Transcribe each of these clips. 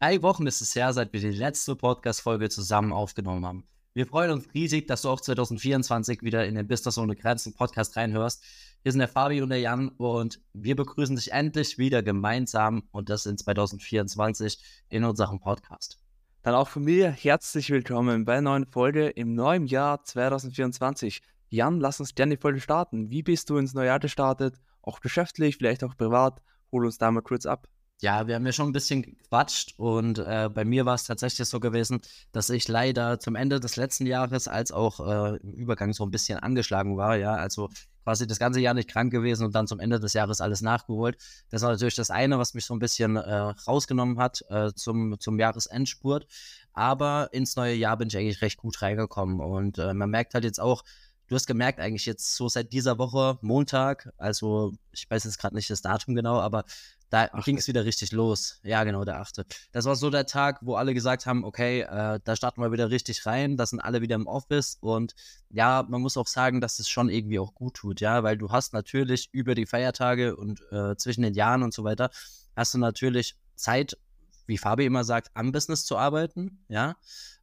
Drei Wochen ist es her, seit wir die letzte Podcast-Folge zusammen aufgenommen haben. Wir freuen uns riesig, dass du auch 2024 wieder in den Business ohne Grenzen Podcast reinhörst. Hier sind der Fabi und der Jan und wir begrüßen dich endlich wieder gemeinsam und das in 2024 in unserem Podcast. Dann auch von mir herzlich willkommen bei einer neuen Folge im neuen Jahr 2024. Jan, lass uns gerne die Folge starten. Wie bist du ins neue Jahr gestartet? Auch geschäftlich, vielleicht auch privat? Hol uns da mal kurz ab. Ja, wir haben ja schon ein bisschen gequatscht und äh, bei mir war es tatsächlich so gewesen, dass ich leider zum Ende des letzten Jahres als auch äh, im Übergang so ein bisschen angeschlagen war, ja, also quasi das ganze Jahr nicht krank gewesen und dann zum Ende des Jahres alles nachgeholt. Das war natürlich das eine, was mich so ein bisschen äh, rausgenommen hat äh, zum, zum Jahresendspurt. Aber ins neue Jahr bin ich eigentlich recht gut reingekommen und äh, man merkt halt jetzt auch, du hast gemerkt, eigentlich jetzt so seit dieser Woche, Montag, also ich weiß jetzt gerade nicht das Datum genau, aber da ging es wieder richtig los. Ja, genau, der achte. Das war so der Tag, wo alle gesagt haben, okay, äh, da starten wir wieder richtig rein, da sind alle wieder im Office und ja, man muss auch sagen, dass es schon irgendwie auch gut tut, ja, weil du hast natürlich über die Feiertage und äh, zwischen den Jahren und so weiter, hast du natürlich Zeit, wie Fabi immer sagt, am Business zu arbeiten, ja,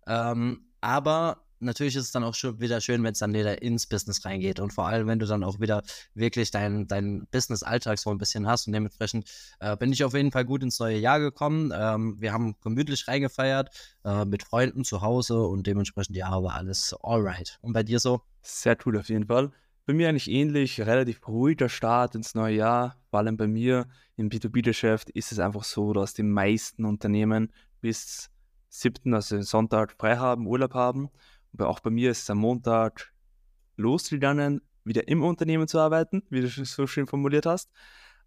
ähm, aber natürlich ist es dann auch schon wieder schön, wenn es dann wieder ins Business reingeht und vor allem, wenn du dann auch wieder wirklich deinen dein Business-Alltag so ein bisschen hast und dementsprechend äh, bin ich auf jeden Fall gut ins neue Jahr gekommen. Ähm, wir haben gemütlich reingefeiert äh, mit Freunden zu Hause und dementsprechend ja, war alles alright. Und bei dir so? Sehr cool auf jeden Fall. Bei mir eigentlich ähnlich, relativ ruhiger Start ins neue Jahr. Vor allem bei mir im B2B-Geschäft ist es einfach so, dass die meisten Unternehmen bis 7., also Sonntag frei haben, Urlaub haben auch bei mir ist es am Montag losgegangen, wieder im Unternehmen zu arbeiten, wie du so schön formuliert hast.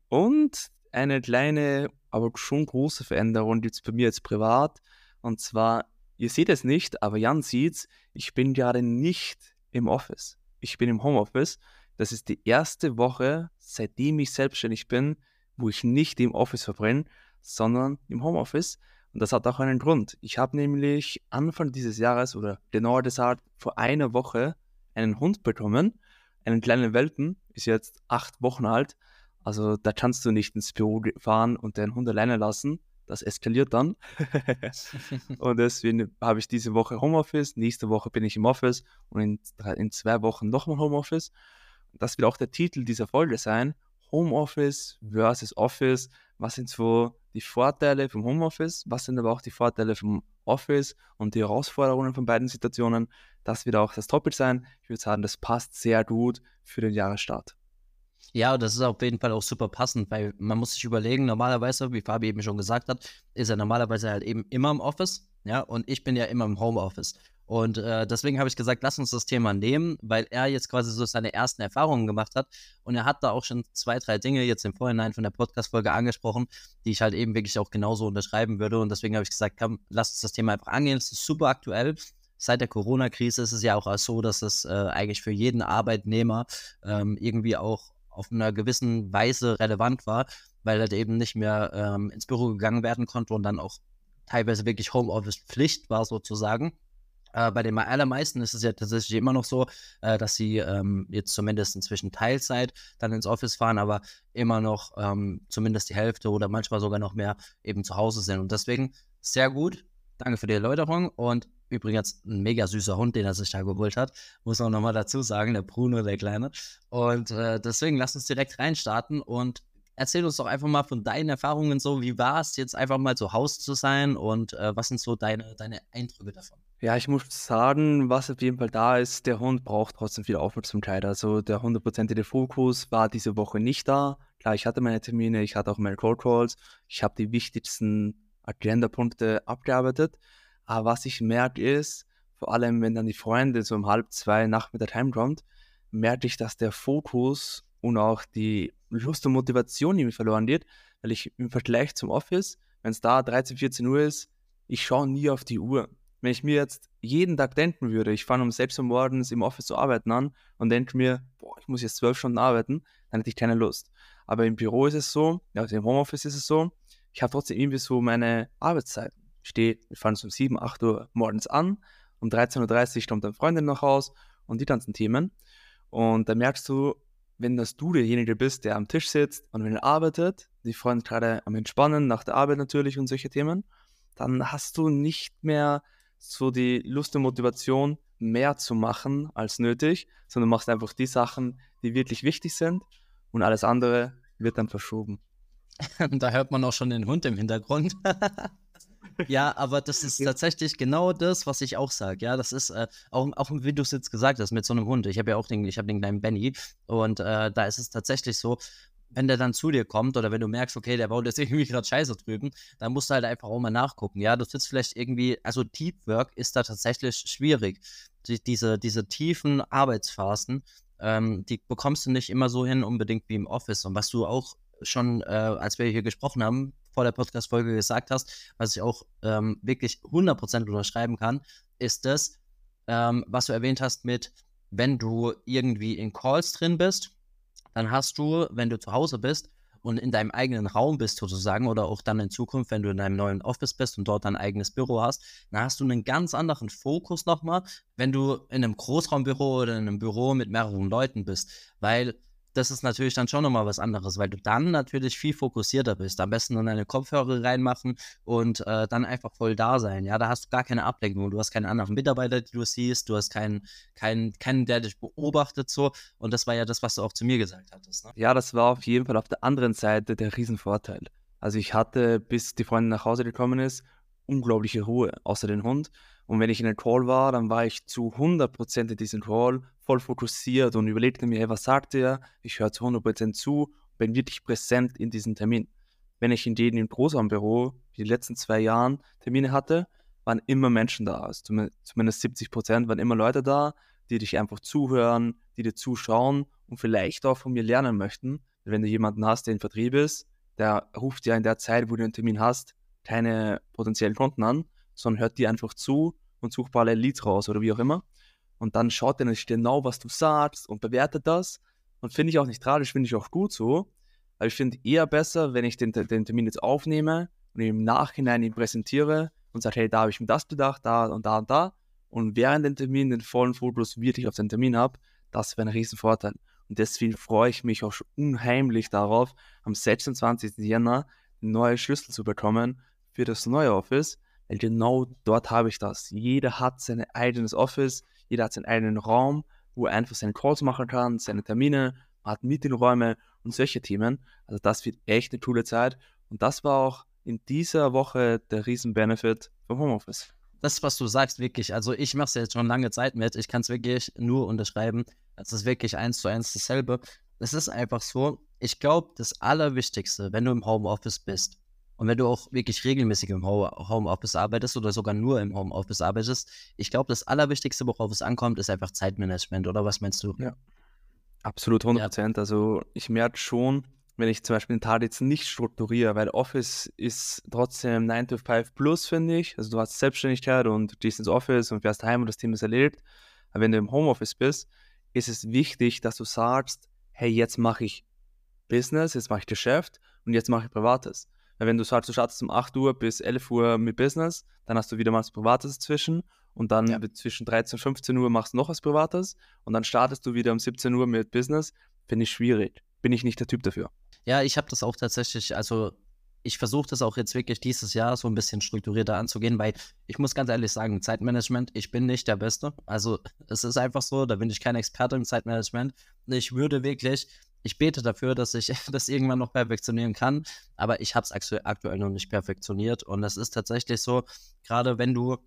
Und eine kleine, aber schon große Veränderung gibt es bei mir jetzt privat. Und zwar, ihr seht es nicht, aber Jan sieht es, ich bin gerade nicht im Office. Ich bin im Homeoffice. Das ist die erste Woche, seitdem ich selbstständig bin, wo ich nicht im Office verbrenne, sondern im Homeoffice. Und das hat auch einen Grund. Ich habe nämlich Anfang dieses Jahres oder genauer gesagt vor einer Woche einen Hund bekommen, einen kleinen Welpen, ist jetzt acht Wochen alt. Also da kannst du nicht ins Büro fahren und den Hund alleine lassen. Das eskaliert dann. und deswegen habe ich diese Woche Homeoffice, nächste Woche bin ich im Office und in, in zwei Wochen nochmal Homeoffice. Das wird auch der Titel dieser Folge sein. Homeoffice versus Office. Was sind so die Vorteile vom Homeoffice, was sind aber auch die Vorteile vom Office und die Herausforderungen von beiden Situationen. Das wird auch das Topic sein. Ich würde sagen, das passt sehr gut für den Jahresstart. Ja, das ist auf jeden Fall auch super passend, weil man muss sich überlegen, normalerweise, wie Fabi eben schon gesagt hat, ist er normalerweise halt eben immer im Office, ja, und ich bin ja immer im Homeoffice. Und äh, deswegen habe ich gesagt, lass uns das Thema nehmen, weil er jetzt quasi so seine ersten Erfahrungen gemacht hat. Und er hat da auch schon zwei, drei Dinge jetzt im Vorhinein von der Podcast-Folge angesprochen, die ich halt eben wirklich auch genauso unterschreiben würde. Und deswegen habe ich gesagt, komm, lass uns das Thema einfach angehen. Es ist super aktuell. Seit der Corona-Krise ist es ja auch so, dass es äh, eigentlich für jeden Arbeitnehmer ähm, irgendwie auch auf einer gewissen Weise relevant war, weil halt eben nicht mehr ähm, ins Büro gegangen werden konnte und dann auch teilweise wirklich Homeoffice-Pflicht war sozusagen. Äh, bei den allermeisten ist es ja tatsächlich immer noch so, äh, dass sie ähm, jetzt zumindest inzwischen Teilzeit dann ins Office fahren, aber immer noch ähm, zumindest die Hälfte oder manchmal sogar noch mehr eben zu Hause sind. Und deswegen sehr gut. Danke für die Erläuterung und übrigens ein mega süßer Hund, den er sich da geholt hat. Muss man nochmal dazu sagen, der Bruno, der Kleine. Und äh, deswegen lass uns direkt reinstarten und erzähl uns doch einfach mal von deinen Erfahrungen so. Wie war es jetzt einfach mal zu Hause zu sein und äh, was sind so deine, deine Eindrücke davon? Ja, ich muss sagen, was auf jeden Fall da ist, der Hund braucht trotzdem viel Aufmerksamkeit. Also der hundertprozentige Fokus war diese Woche nicht da. Klar, ich hatte meine Termine, ich hatte auch meine Cold Calls, ich habe die wichtigsten Agenda-Punkte abgearbeitet. Aber was ich merke ist, vor allem wenn dann die Freunde so um halb zwei Nachmittag heimkommt, merke ich, dass der Fokus und auch die Lust und Motivation irgendwie verloren geht, weil ich im Vergleich zum Office, wenn es da 13, 14 Uhr ist, ich schaue nie auf die Uhr. Wenn ich mir jetzt jeden Tag denken würde, ich fange um 6 Uhr morgens im Office zu arbeiten an und denke mir, boah, ich muss jetzt zwölf Stunden arbeiten, dann hätte ich keine Lust. Aber im Büro ist es so, also im Homeoffice ist es so, ich habe trotzdem irgendwie so meine Arbeitszeiten. Ich stehe, wir fahren um 7, 8 Uhr morgens an, um 13.30 Uhr kommt dann Freundin nach Haus und die ganzen Themen. Und da merkst du, wenn das du derjenige bist, der am Tisch sitzt und wenn er arbeitet, die Freunde gerade am Entspannen, nach der Arbeit natürlich und solche Themen, dann hast du nicht mehr so die Lust und Motivation, mehr zu machen als nötig, sondern machst einfach die Sachen, die wirklich wichtig sind und alles andere wird dann verschoben. da hört man auch schon den Hund im Hintergrund. ja, aber das ist tatsächlich genau das, was ich auch sage. Ja, das ist äh, auch, auch wie du es jetzt gesagt hast mit so einem Hund. Ich habe ja auch den, ich habe den kleinen Benny und äh, da ist es tatsächlich so, wenn der dann zu dir kommt oder wenn du merkst, okay, der baut jetzt irgendwie gerade Scheiße drüben, dann musst du halt einfach auch mal nachgucken. Ja, du sitzt vielleicht irgendwie, also Deep Work ist da tatsächlich schwierig. Die, diese, diese tiefen Arbeitsphasen, ähm, die bekommst du nicht immer so hin, unbedingt wie im Office. Und was du auch schon, äh, als wir hier gesprochen haben, vor der Podcast-Folge gesagt hast, was ich auch ähm, wirklich 100% unterschreiben kann, ist das, ähm, was du erwähnt hast mit, wenn du irgendwie in Calls drin bist, dann hast du, wenn du zu Hause bist und in deinem eigenen Raum bist sozusagen oder auch dann in Zukunft, wenn du in deinem neuen Office bist und dort dein eigenes Büro hast, dann hast du einen ganz anderen Fokus nochmal, wenn du in einem Großraumbüro oder in einem Büro mit mehreren Leuten bist, weil das ist natürlich dann schon nochmal was anderes, weil du dann natürlich viel fokussierter bist. Am besten nur deine Kopfhörer reinmachen und äh, dann einfach voll da sein. Ja, da hast du gar keine Ablenkung. Du hast keinen anderen Mitarbeiter, die du siehst. Du hast keinen, keinen, keinen, der dich beobachtet so. Und das war ja das, was du auch zu mir gesagt hattest. Ne? Ja, das war auf jeden Fall auf der anderen Seite der Riesenvorteil. Also ich hatte, bis die Freundin nach Hause gekommen ist, unglaubliche Ruhe, außer den Hund. Und wenn ich in einem Call war, dann war ich zu 100% in diesem Call voll fokussiert und überlegte mir, hey, was sagt er? Ich höre zu 100% zu, bin wirklich präsent in diesem Termin. Wenn ich in jedem Großraumbüro wie die letzten zwei Jahren Termine hatte, waren immer Menschen da. Also zumindest 70% waren immer Leute da, die dich einfach zuhören, die dir zuschauen und vielleicht auch von mir lernen möchten. Wenn du jemanden hast, der in Vertrieb ist, der ruft dir in der Zeit, wo du einen Termin hast, keine potenziellen Kunden an, sondern hört dir einfach zu und sucht parallel Leads raus oder wie auch immer. Und dann schaut er nicht genau, was du sagst und bewertet das. Und finde ich auch nicht tragisch, finde ich auch gut so. Aber ich finde eher besser, wenn ich den, den Termin jetzt aufnehme und im Nachhinein ihn präsentiere und sage, hey, da habe ich mir das bedacht, da und da und da. Und während dem Termin den vollen Fokus wirklich auf den Termin habe, das wäre ein Riesenvorteil. Und deswegen freue ich mich auch schon unheimlich darauf, am 26. Jänner neue Schlüssel zu bekommen für das neue Office, weil genau dort habe ich das. Jeder hat sein eigenes Office, jeder hat seinen eigenen Raum, wo er einfach seine Calls machen kann, seine Termine, man hat Meetingräume und solche Themen. Also das wird echt eine coole Zeit. Und das war auch in dieser Woche der Riesen-Benefit vom Homeoffice. Das, was du sagst, wirklich, also ich mache es jetzt schon lange Zeit mit, ich kann es wirklich nur unterschreiben. Es ist wirklich eins zu eins dasselbe. Es ist einfach so, ich glaube, das Allerwichtigste, wenn du im Homeoffice bist, und wenn du auch wirklich regelmäßig im Homeoffice arbeitest oder sogar nur im Homeoffice arbeitest, ich glaube, das Allerwichtigste, worauf es ankommt, ist einfach Zeitmanagement, oder was meinst du? Ja. Absolut 100 Prozent. Ja. Also ich merke schon, wenn ich zum Beispiel den Tag jetzt nicht strukturiere, weil Office ist trotzdem 9 to 5 plus, finde ich. Also du hast Selbstständigkeit und gehst ins Office und fährst heim und das Thema ist erledigt. Aber wenn du im Homeoffice bist, ist es wichtig, dass du sagst, hey, jetzt mache ich Business, jetzt mache ich Geschäft und jetzt mache ich Privates. Weil wenn du sagst, du startest um 8 Uhr bis 11 Uhr mit Business, dann hast du wieder mal was Privates zwischen und dann ja. zwischen 13 und 15 Uhr machst du noch was Privates und dann startest du wieder um 17 Uhr mit Business. Finde ich schwierig. Bin ich nicht der Typ dafür. Ja, ich habe das auch tatsächlich, also ich versuche das auch jetzt wirklich dieses Jahr so ein bisschen strukturierter anzugehen, weil ich muss ganz ehrlich sagen, Zeitmanagement, ich bin nicht der Beste. Also es ist einfach so, da bin ich kein Experte im Zeitmanagement. Ich würde wirklich ich bete dafür, dass ich das irgendwann noch perfektionieren kann, aber ich habe es aktuell noch nicht perfektioniert und das ist tatsächlich so, gerade wenn du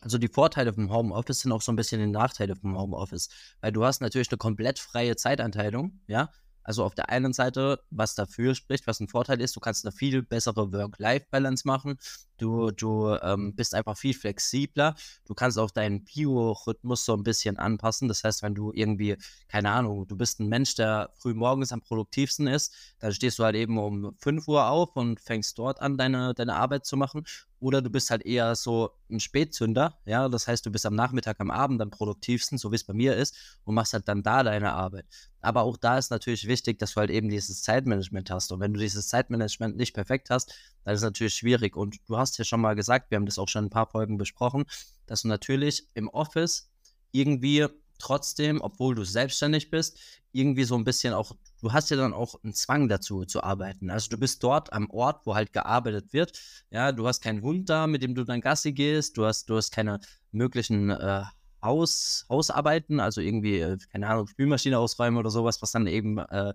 also die Vorteile vom Homeoffice sind auch so ein bisschen die Nachteile vom Homeoffice, weil du hast natürlich eine komplett freie Zeitanteilung, ja, also auf der einen Seite, was dafür spricht, was ein Vorteil ist, du kannst eine viel bessere Work-Life-Balance machen. Du, du ähm, bist einfach viel flexibler. Du kannst auch deinen Biorhythmus so ein bisschen anpassen. Das heißt, wenn du irgendwie, keine Ahnung, du bist ein Mensch, der früh morgens am produktivsten ist, dann stehst du halt eben um 5 Uhr auf und fängst dort an, deine, deine Arbeit zu machen. Oder du bist halt eher so ein Spätzünder, ja, das heißt, du bist am Nachmittag, am Abend am produktivsten, so wie es bei mir ist, und machst halt dann da deine Arbeit. Aber auch da ist natürlich wichtig, dass du halt eben dieses Zeitmanagement hast. Und wenn du dieses Zeitmanagement nicht perfekt hast, dann ist es natürlich schwierig. Und du hast ja schon mal gesagt, wir haben das auch schon ein paar Folgen besprochen, dass du natürlich im Office irgendwie trotzdem, obwohl du selbstständig bist, irgendwie so ein bisschen auch du hast ja dann auch einen Zwang dazu zu arbeiten. Also du bist dort am Ort, wo halt gearbeitet wird. Ja, du hast keinen Hund da, mit dem du dann Gassi gehst. Du hast, du hast keine möglichen äh, Haus, Hausarbeiten, also irgendwie, äh, keine Ahnung, Spülmaschine ausräumen oder sowas, was dann eben äh,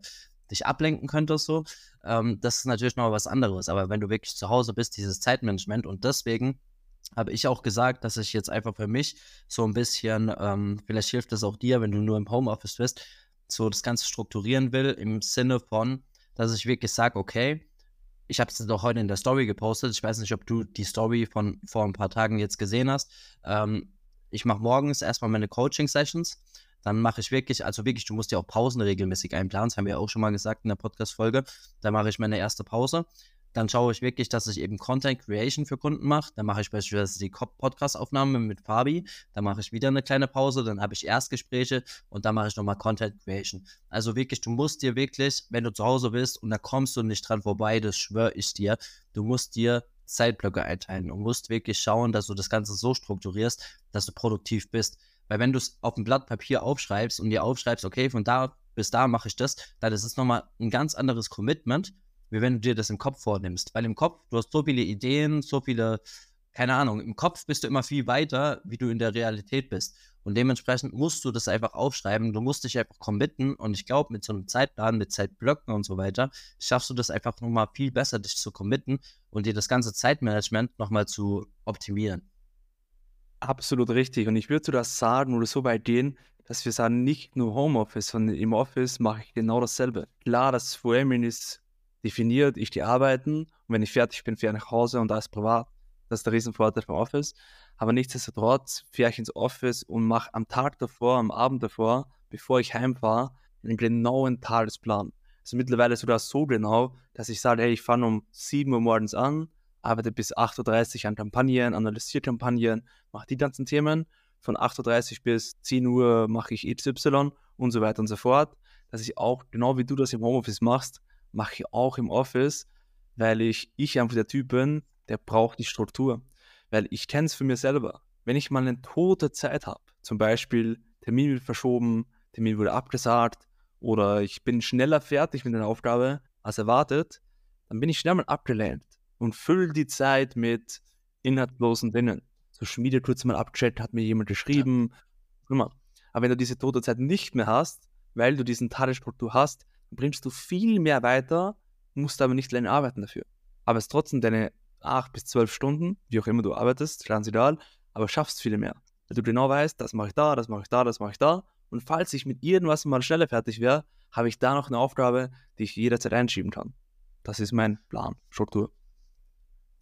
dich ablenken könnte, so. Ähm, das ist natürlich noch was anderes. Aber wenn du wirklich zu Hause bist, dieses Zeitmanagement und deswegen habe ich auch gesagt, dass ich jetzt einfach für mich so ein bisschen, ähm, vielleicht hilft es auch dir, wenn du nur im Homeoffice bist, so das Ganze strukturieren will, im Sinne von, dass ich wirklich sage, okay, ich habe es doch heute in der Story gepostet. Ich weiß nicht, ob du die Story von vor ein paar Tagen jetzt gesehen hast. Ähm, ich mache morgens erstmal meine Coaching-Sessions. Dann mache ich wirklich, also wirklich, du musst ja auch Pausen regelmäßig einplanen. Das haben wir auch schon mal gesagt in der Podcast-Folge. Da mache ich meine erste Pause. Dann schaue ich wirklich, dass ich eben Content Creation für Kunden mache. Dann mache ich beispielsweise die Podcast-Aufnahme mit Fabi. Dann mache ich wieder eine kleine Pause. Dann habe ich Erstgespräche und dann mache ich nochmal Content Creation. Also wirklich, du musst dir wirklich, wenn du zu Hause bist und da kommst du nicht dran vorbei, das schwöre ich dir, du musst dir Zeitblöcke einteilen und musst wirklich schauen, dass du das Ganze so strukturierst, dass du produktiv bist. Weil wenn du es auf ein Blatt Papier aufschreibst und dir aufschreibst, okay, von da bis da mache ich das, dann ist es nochmal ein ganz anderes Commitment, wie wenn du dir das im Kopf vornimmst. Weil im Kopf, du hast so viele Ideen, so viele, keine Ahnung, im Kopf bist du immer viel weiter, wie du in der Realität bist. Und dementsprechend musst du das einfach aufschreiben. Du musst dich einfach committen. Und ich glaube, mit so einem Zeitplan, mit Zeitblöcken und so weiter, schaffst du das einfach nochmal viel besser, dich zu committen und dir das ganze Zeitmanagement nochmal zu optimieren. Absolut richtig. Und ich würde das sagen oder so weit gehen, dass wir sagen, nicht nur Homeoffice, sondern im Office mache ich genau dasselbe. Klar, das Framing ist definiert, ich gehe arbeiten und wenn ich fertig bin, fahre ich nach Hause und ist privat. Das ist der Riesenvorteil vom Office. Aber nichtsdestotrotz fahre ich ins Office und mache am Tag davor, am Abend davor, bevor ich heimfahre, einen genauen Tagesplan. Also mittlerweile sogar so genau, dass ich sage, hey, ich fange um 7 Uhr morgens an, arbeite bis 8.30 Uhr an Kampagnen, analysiere Kampagnen, mache die ganzen Themen. Von 8.30 Uhr bis 10 Uhr mache ich XY und so weiter und so fort. Dass ich auch, genau wie du das im Homeoffice machst, mache ich auch im Office, weil ich, ich einfach der Typ bin, der braucht die Struktur. Weil ich kenne es für mich selber. Wenn ich mal eine tote Zeit habe, zum Beispiel Termin wird verschoben, Termin wurde abgesagt oder ich bin schneller fertig mit einer Aufgabe als erwartet, dann bin ich schnell mal abgelenkt und fülle die Zeit mit inhaltlosen Dingen. So Schmiede kurz mal abgecheckt, hat mir jemand geschrieben, ja. immer. Aber wenn du diese tote Zeit nicht mehr hast, weil du diesen Tagesstruktur hast, bringst du viel mehr weiter, musst aber nicht länger arbeiten dafür. Aber es trotzdem deine acht bis zwölf Stunden, wie auch immer du arbeitest, ganz egal, aber schaffst viel mehr. Weil du genau weißt, das mache ich da, das mache ich da, das mache ich da. Und falls ich mit irgendwas mal schneller fertig wäre, habe ich da noch eine Aufgabe, die ich jederzeit einschieben kann. Das ist mein Plan, Struktur.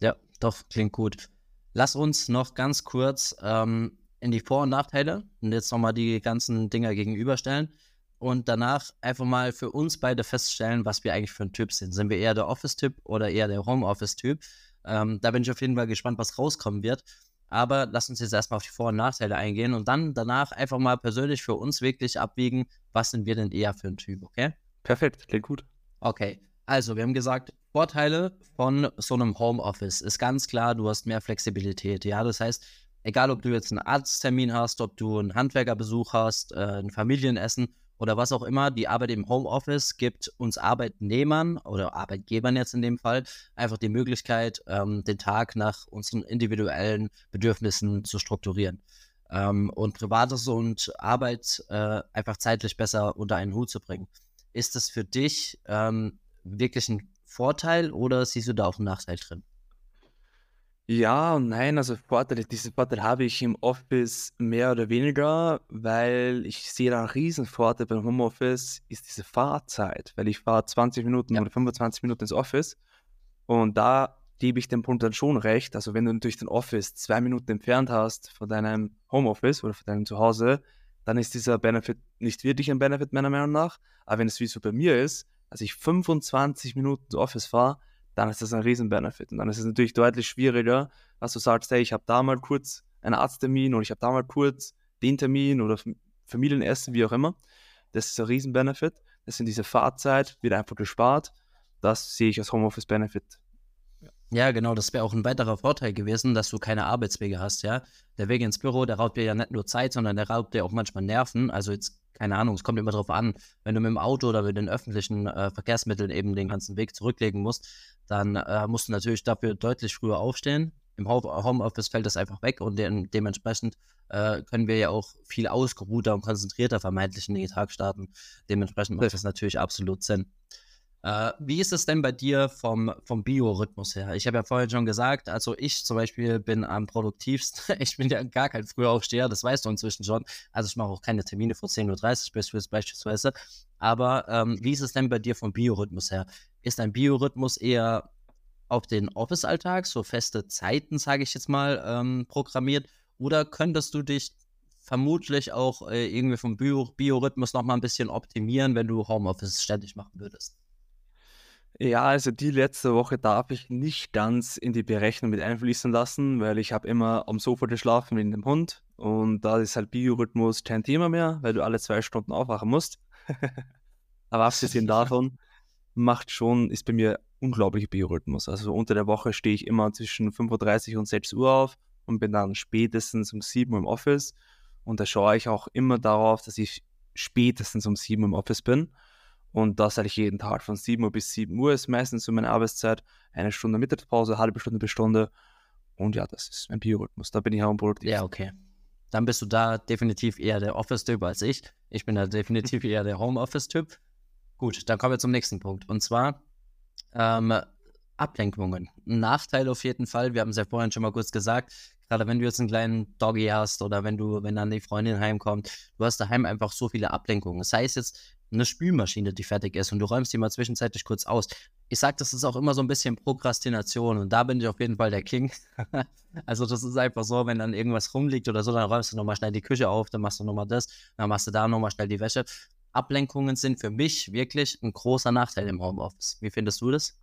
Ja, doch, klingt gut. Lass uns noch ganz kurz ähm, in die Vor- und Nachteile und jetzt nochmal die ganzen Dinger gegenüberstellen und danach einfach mal für uns beide feststellen, was wir eigentlich für ein Typ sind. Sind wir eher der Office-Typ oder eher der Homeoffice-Typ? Ähm, da bin ich auf jeden Fall gespannt, was rauskommen wird. Aber lass uns jetzt erstmal auf die Vor- und Nachteile eingehen und dann danach einfach mal persönlich für uns wirklich abwiegen, was sind wir denn eher für ein Typ, okay? Perfekt, klingt gut. Okay, also wir haben gesagt, Vorteile von so einem Homeoffice ist ganz klar, du hast mehr Flexibilität. Ja, das heißt, egal ob du jetzt einen Arzttermin hast, ob du einen Handwerkerbesuch hast, äh, ein Familienessen oder was auch immer, die Arbeit im Homeoffice gibt uns Arbeitnehmern oder Arbeitgebern jetzt in dem Fall einfach die Möglichkeit, ähm, den Tag nach unseren individuellen Bedürfnissen zu strukturieren ähm, und Privates und Arbeit äh, einfach zeitlich besser unter einen Hut zu bringen. Ist das für dich ähm, wirklich ein Vorteil oder siehst du da auch einen Nachteil drin? Ja und nein, also Vorteile, diesen Vorteil habe ich im Office mehr oder weniger, weil ich sehe da einen Riesenvorteil beim Homeoffice, ist diese Fahrzeit, weil ich fahre 20 Minuten ja. oder 25 Minuten ins Office und da gebe ich dem Punkt dann schon recht. Also wenn du natürlich den Office zwei Minuten entfernt hast von deinem Homeoffice oder von deinem Zuhause, dann ist dieser Benefit nicht wirklich ein Benefit meiner Meinung nach. Aber wenn es wie so bei mir ist, als ich 25 Minuten ins Office fahre, dann ist das ein Riesen-Benefit. Und dann ist es natürlich deutlich schwieriger, dass du sagst, hey, ich habe da mal kurz einen Arzttermin oder ich habe da mal kurz den Termin oder Familienessen, wie auch immer. Das ist ein Riesen-Benefit. Das sind diese Fahrzeit, wird einfach gespart. Das sehe ich als Homeoffice-Benefit. Ja, genau, das wäre auch ein weiterer Vorteil gewesen, dass du keine Arbeitswege hast, ja. Der Weg ins Büro, der raubt dir ja nicht nur Zeit, sondern der raubt dir auch manchmal Nerven. Also jetzt keine Ahnung, es kommt immer drauf an, wenn du mit dem Auto oder mit den öffentlichen äh, Verkehrsmitteln eben den ganzen Weg zurücklegen musst, dann äh, musst du natürlich dafür deutlich früher aufstehen. Im Homeoffice fällt das einfach weg und de dementsprechend äh, können wir ja auch viel ausgeruhter und konzentrierter vermeintlich in den Tag starten. Dementsprechend macht das natürlich absolut Sinn. Äh, wie ist es denn bei dir vom, vom Biorhythmus her? Ich habe ja vorhin schon gesagt, also ich zum Beispiel bin am produktivsten. Ich bin ja gar kein Frühaufsteher, das weißt du inzwischen schon. Also ich mache auch keine Termine vor 10.30 Uhr beispielsweise. Aber ähm, wie ist es denn bei dir vom Biorhythmus her? Ist dein Biorhythmus eher auf den Office-Alltag, so feste Zeiten, sage ich jetzt mal, ähm, programmiert? Oder könntest du dich vermutlich auch äh, irgendwie vom Bio Biorhythmus nochmal ein bisschen optimieren, wenn du Homeoffice ständig machen würdest? Ja, also die letzte Woche darf ich nicht ganz in die Berechnung mit einfließen lassen, weil ich habe immer am Sofa geschlafen mit dem Hund und da ist halt Biorhythmus kein Thema mehr, weil du alle zwei Stunden aufwachen musst. Aber abgesehen davon macht schon, ist bei mir unglaublicher Biorhythmus. Also unter der Woche stehe ich immer zwischen 5.30 und 6 Uhr auf und bin dann spätestens um 7 Uhr im Office. Und da schaue ich auch immer darauf, dass ich spätestens um 7 Uhr im Office bin. Und das sage ich jeden Tag. Von 7 Uhr bis 7 Uhr ist meistens so meine Arbeitszeit. Eine Stunde Mittagspause, halbe Stunde bis Stunde. Und ja, das ist mein Biorhythmus. Da bin ich auch produktiv. Ja, okay. Dann bist du da definitiv eher der Office-Typ als ich. Ich bin da definitiv eher der Homeoffice-Typ. Gut, dann kommen wir zum nächsten Punkt. Und zwar ähm, Ablenkungen. Ein Nachteil auf jeden Fall. Wir haben es ja vorhin schon mal kurz gesagt. Gerade wenn du jetzt einen kleinen Doggy hast oder wenn du, wenn dann die Freundin heimkommt, du hast daheim einfach so viele Ablenkungen. Das heißt jetzt, eine Spülmaschine, die fertig ist und du räumst die mal zwischenzeitlich kurz aus. Ich sage, das ist auch immer so ein bisschen Prokrastination und da bin ich auf jeden Fall der King. also das ist einfach so, wenn dann irgendwas rumliegt oder so, dann räumst du nochmal schnell die Küche auf, dann machst du nochmal das, dann machst du da nochmal schnell die Wäsche. Ablenkungen sind für mich wirklich ein großer Nachteil im Homeoffice. Wie findest du das?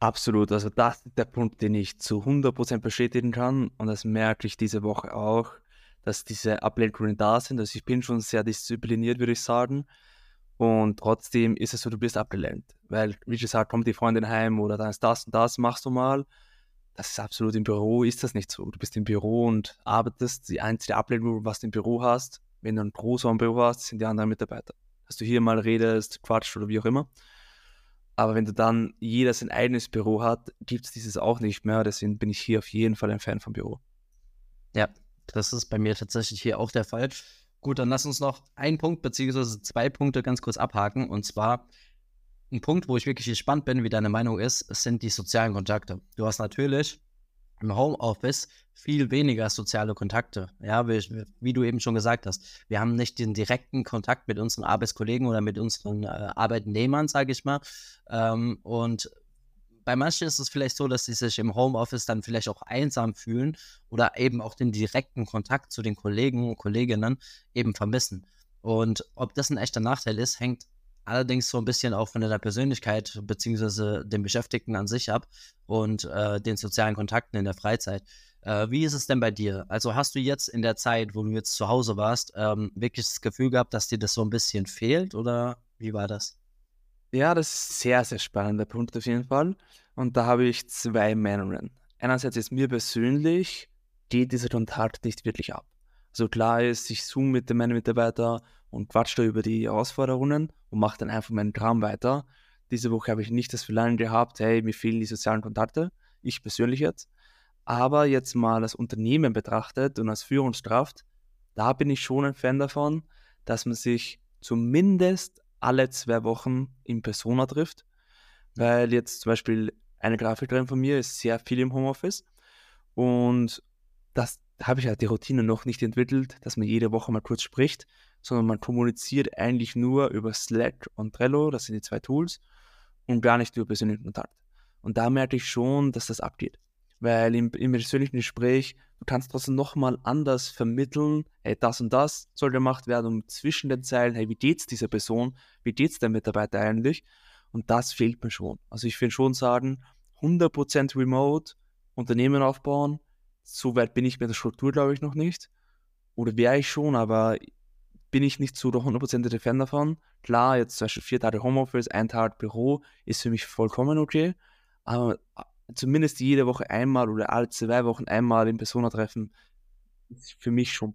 Absolut, also das ist der Punkt, den ich zu 100% bestätigen kann und das merke ich diese Woche auch, dass diese Ablenkungen da sind. Also ich bin schon sehr diszipliniert, würde ich sagen. Und trotzdem ist es so, du bist abgelenkt. Weil, wie gesagt, kommt die Freundin heim oder dann ist das und das, machst du mal. Das ist absolut im Büro, ist das nicht so. Du bist im Büro und arbeitest. Die einzige Ablenkung, was du im Büro hast, wenn du ein großes Büro hast, sind die anderen Mitarbeiter. Dass du hier mal redest, quatscht oder wie auch immer. Aber wenn du dann jeder sein eigenes Büro hat, gibt es dieses auch nicht mehr. Deswegen bin ich hier auf jeden Fall ein Fan vom Büro. Ja, das ist bei mir tatsächlich hier auch der Fall. Gut, dann lass uns noch einen Punkt beziehungsweise zwei Punkte ganz kurz abhaken. Und zwar ein Punkt, wo ich wirklich gespannt bin, wie deine Meinung ist, sind die sozialen Kontakte. Du hast natürlich im Homeoffice viel weniger soziale Kontakte. Ja, wie, wie, du eben schon gesagt hast, wir haben nicht den direkten Kontakt mit unseren Arbeitskollegen oder mit unseren äh, Arbeitnehmern, sage ich mal. Ähm, und bei manchen ist es vielleicht so, dass sie sich im Homeoffice dann vielleicht auch einsam fühlen oder eben auch den direkten Kontakt zu den Kollegen und Kolleginnen eben vermissen. Und ob das ein echter Nachteil ist, hängt allerdings so ein bisschen auch von der Persönlichkeit bzw. den Beschäftigten an sich ab und äh, den sozialen Kontakten in der Freizeit. Äh, wie ist es denn bei dir? Also hast du jetzt in der Zeit, wo du jetzt zu Hause warst, ähm, wirklich das Gefühl gehabt, dass dir das so ein bisschen fehlt oder wie war das? Ja, das ist ein sehr, sehr spannender Punkt auf jeden Fall. Und da habe ich zwei Meinungen. Einerseits ist mir persönlich, geht dieser Kontakt nicht wirklich ab. Also klar ist, ich zoome mit meinen Mitarbeitern und quatsche da über die Herausforderungen und mache dann einfach meinen Kram weiter. Diese Woche habe ich nicht das Verlangen gehabt, hey, mir fehlen die sozialen Kontakte. Ich persönlich jetzt. Aber jetzt mal das Unternehmen betrachtet und als Führungskraft, da bin ich schon ein Fan davon, dass man sich zumindest alle zwei Wochen in Persona trifft, weil jetzt zum Beispiel eine Grafikerin von mir ist sehr viel im Homeoffice und das habe ich halt die Routine noch nicht entwickelt, dass man jede Woche mal kurz spricht, sondern man kommuniziert eigentlich nur über Slack und Trello, das sind die zwei Tools, und gar nicht über persönlichen Kontakt. Und da merke ich schon, dass das abgeht. Weil im, im persönlichen Gespräch, du kannst trotzdem nochmal anders vermitteln, hey, das und das soll gemacht werden, um zwischen den Zeilen, hey, wie geht's dieser Person, wie geht's der Mitarbeiter eigentlich? Und das fehlt mir schon. Also ich will schon sagen, 100% remote, Unternehmen aufbauen, so weit bin ich mit der Struktur, glaube ich, noch nicht. Oder wäre ich schon, aber bin ich nicht so der 100% Fan davon. Klar, jetzt zum Beispiel vier Tage Homeoffice, ein Tag Büro ist für mich vollkommen okay. Aber zumindest jede Woche einmal oder alle zwei Wochen einmal in Persona treffen, ist für mich schon.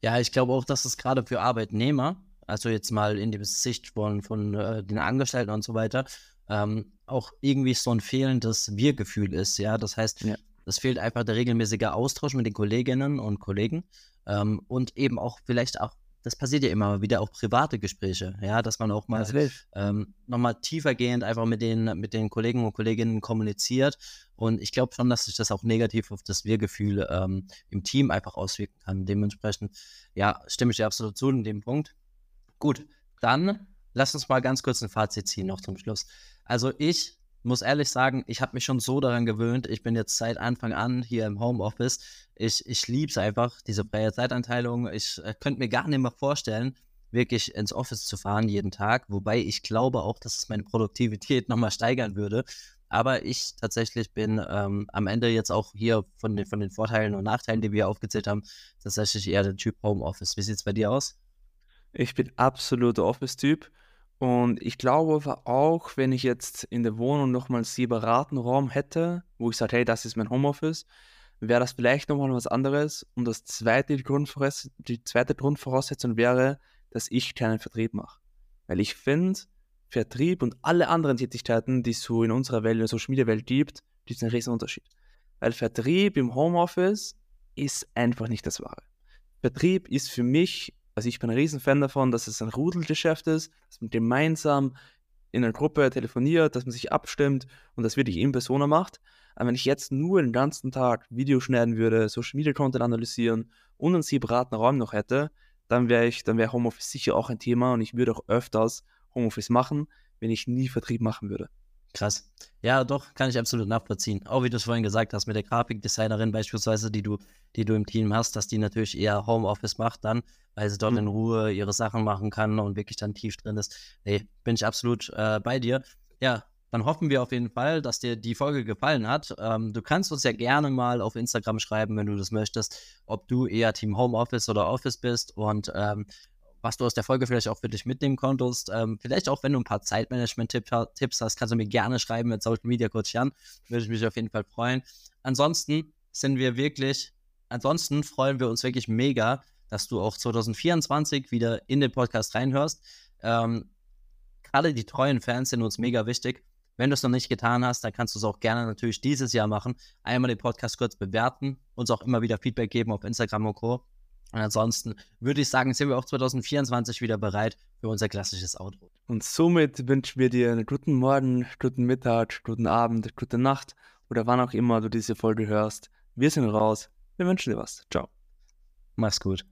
Ja, ich glaube auch, dass es gerade für Arbeitnehmer, also jetzt mal in der Sicht von, von äh, den Angestellten und so weiter, ähm, auch irgendwie so ein fehlendes Wir-Gefühl ist. Ja, das heißt, Ja. Es fehlt einfach der regelmäßige Austausch mit den Kolleginnen und Kollegen ähm, und eben auch vielleicht auch, das passiert ja immer wieder auch private Gespräche, ja, dass man auch mal ähm, nochmal tiefergehend einfach mit den, mit den Kollegen und Kolleginnen kommuniziert. Und ich glaube schon, dass sich das auch negativ auf das Wir-Gefühl ähm, im Team einfach auswirken kann. Dementsprechend, ja, stimme ich dir absolut zu in dem Punkt. Gut, dann lass uns mal ganz kurz ein Fazit ziehen noch zum Schluss. Also ich muss ehrlich sagen, ich habe mich schon so daran gewöhnt. Ich bin jetzt seit Anfang an hier im Homeoffice. Ich, ich liebe es einfach, diese freie Zeitanteilung. Ich äh, könnte mir gar nicht mehr vorstellen, wirklich ins Office zu fahren jeden Tag. Wobei ich glaube auch, dass es meine Produktivität nochmal steigern würde. Aber ich tatsächlich bin ähm, am Ende jetzt auch hier von den, von den Vorteilen und Nachteilen, die wir aufgezählt haben, tatsächlich eher der Typ Homeoffice. Wie sieht es bei dir aus? Ich bin absoluter Office-Typ und ich glaube aber auch, wenn ich jetzt in der Wohnung nochmal einen separaten Raum hätte, wo ich sage, hey, das ist mein Homeoffice, wäre das vielleicht nochmal was anderes. Und das zweite Grundvoraus die zweite Grundvoraussetzung wäre, dass ich keinen Vertrieb mache. Weil ich finde, Vertrieb und alle anderen Tätigkeiten, die es so in unserer Welt, in der Social Media Welt gibt, die sind ein riesen Unterschied. Weil Vertrieb im Homeoffice ist einfach nicht das Wahre. Vertrieb ist für mich, also ich bin ein Riesenfan davon, dass es ein Rudelgeschäft ist, dass man gemeinsam in einer Gruppe telefoniert, dass man sich abstimmt und das wirklich in Persona macht. Aber wenn ich jetzt nur den ganzen Tag Video schneiden würde, Social Media Content analysieren und einen separaten Raum noch hätte, dann wäre ich, dann wäre Homeoffice sicher auch ein Thema und ich würde auch öfters Homeoffice machen, wenn ich nie Vertrieb machen würde. Krass. Ja, doch, kann ich absolut nachvollziehen. Auch wie du es vorhin gesagt hast, mit der Grafikdesignerin beispielsweise, die du, die du im Team hast, dass die natürlich eher Homeoffice macht dann, weil sie dort Mhm. in Ruhe ihre Sachen machen kann und wirklich dann tief drin ist. Nee, bin ich absolut äh, bei dir. Ja, dann hoffen wir auf jeden Fall, dass dir die Folge gefallen hat. Ähm, du kannst uns ja gerne mal auf Instagram schreiben, wenn du das möchtest, ob du eher Team Homeoffice oder Office bist und ähm, was du aus der Folge vielleicht auch für dich mitnehmen konntest. Ähm, vielleicht auch, wenn du ein paar Zeitmanagement-Tipps hast, kannst du mir gerne schreiben mit Social Media Coach Jan. Würde ich mich auf jeden Fall freuen. Ansonsten sind wir wirklich, ansonsten freuen wir uns wirklich mega, dass du auch 2024 wieder in den Podcast reinhörst. Ähm, Gerade die treuen Fans sind uns mega wichtig. Wenn du es noch nicht getan hast, dann kannst du es auch gerne natürlich dieses Jahr machen. Einmal den Podcast kurz bewerten, uns auch immer wieder Feedback geben auf Instagram und Co. Und ansonsten würde ich sagen, sind wir auch 2024 wieder bereit für unser klassisches Outro. Und somit wünschen wir dir einen guten Morgen, guten Mittag, guten Abend, gute Nacht oder wann auch immer du diese Folge hörst. Wir sind raus. Wir wünschen dir was. Ciao. Mach's gut.